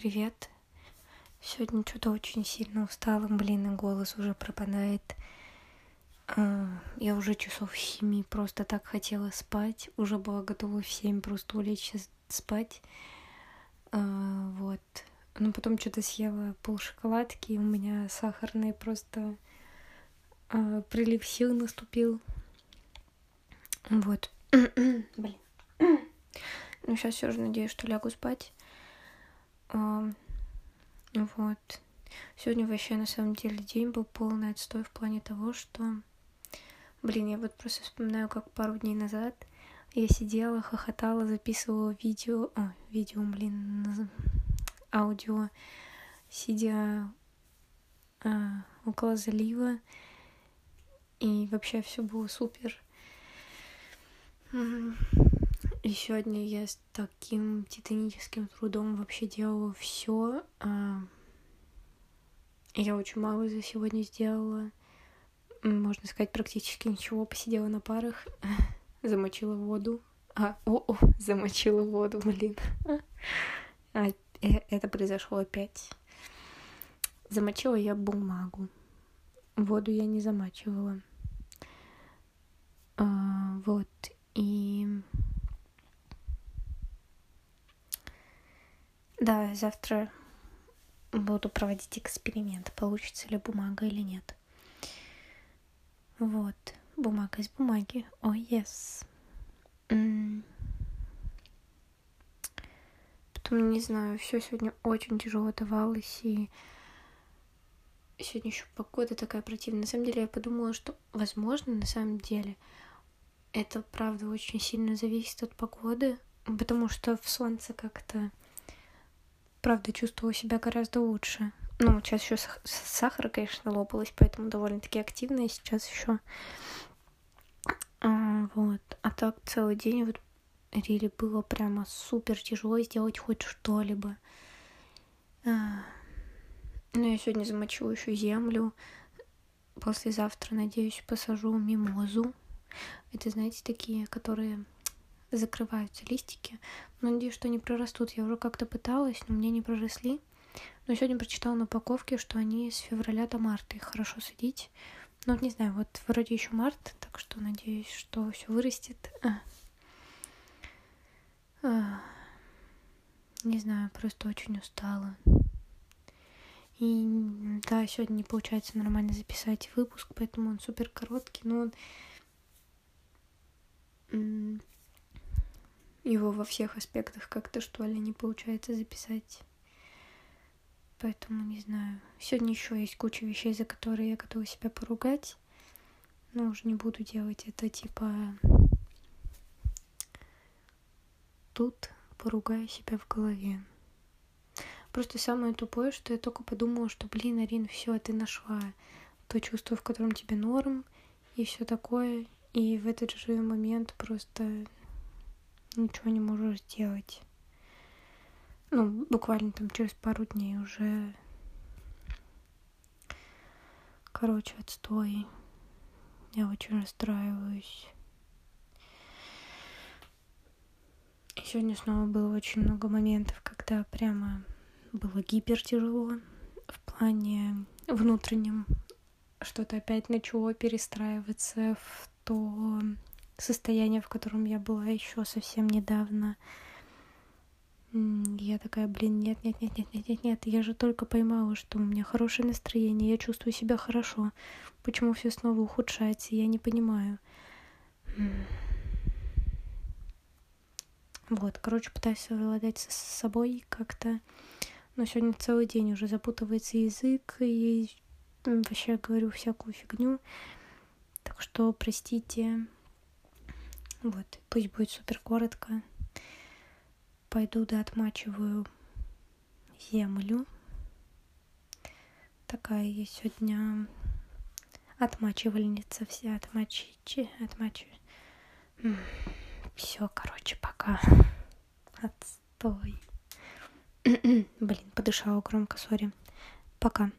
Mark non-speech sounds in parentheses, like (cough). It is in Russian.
привет. Сегодня что-то очень сильно устала, блин, и голос уже пропадает. А, я уже часов семи просто так хотела спать. Уже была готова в семь просто улечься спать. А, вот. Но потом что-то съела пол шоколадки, и у меня сахарный просто а, прилив сил наступил. Вот. (clears throat) Блин. (clears throat) Ну, сейчас все же надеюсь, что лягу спать. А, вот. Сегодня вообще на самом деле день был полный отстой в плане того, что... Блин, я вот просто вспоминаю, как пару дней назад я сидела, хохотала, записывала видео... О, видео, блин, аудио, сидя а, около залива. И вообще все было супер. И сегодня я с таким титаническим трудом вообще делала все. А, я очень мало за сегодня сделала. Можно сказать, практически ничего. Посидела на парах, (laughs) замочила воду. А, о, о, замочила воду, блин. (laughs) А, э, это произошло опять. Замочила я бумагу. Воду я не замачивала. А, вот. И Да, завтра буду проводить эксперимент, получится ли бумага или нет. Вот, бумага из бумаги. О, oh, yes. Mm. Потом, не знаю, все сегодня очень тяжело давалось, и сегодня еще погода такая противная. На самом деле я подумала, что, возможно, на самом деле, это, правда, очень сильно зависит от погоды, потому что в солнце как-то правда чувствовала себя гораздо лучше. Ну, сейчас еще сахар, конечно, лопалась, поэтому довольно-таки активная сейчас еще. А, вот. А так целый день вот Рили было прямо супер тяжело сделать хоть что-либо. А, ну, я сегодня замочу еще землю. Послезавтра, надеюсь, посажу мимозу. Это, знаете, такие, которые закрываются листики. Но надеюсь, что они прорастут. Я уже как-то пыталась, но мне не проросли. Но сегодня прочитала на упаковке, что они с февраля до марта их хорошо садить. Ну, вот не знаю, вот вроде еще март, так что надеюсь, что все вырастет. А. А. Не знаю, просто очень устала. И да, сегодня не получается нормально записать выпуск, поэтому он супер короткий, но он его во всех аспектах как-то, что ли, не получается записать. Поэтому не знаю. Сегодня еще есть куча вещей, за которые я готова себя поругать. Но уже не буду делать это типа тут поругаю себя в голове. Просто самое тупое, что я только подумала, что, блин, Арин, все, ты нашла то чувство, в котором тебе норм, и все такое. И в этот же момент просто ничего не можешь сделать. Ну, буквально там через пару дней уже... Короче, отстой. Я очень расстраиваюсь. И сегодня снова было очень много моментов, когда прямо было гипер тяжело в плане внутреннем. Что-то опять начало перестраиваться в то, состояние, в котором я была еще совсем недавно. Я такая, блин, нет, нет, нет, нет, нет, нет, нет, я же только поймала, что у меня хорошее настроение, я чувствую себя хорошо. Почему все снова ухудшается, я не понимаю. Вот, короче, пытаюсь совладать с собой как-то. Но сегодня целый день уже запутывается язык, и вообще говорю всякую фигню. Так что, простите, вот, пусть будет супер коротко. Пойду да отмачиваю землю. Такая я сегодня отмачивальница вся, отмачичи, отмачи. Все, короче, пока. Отстой. (clears throat) Блин, подышала громко, сори. Пока.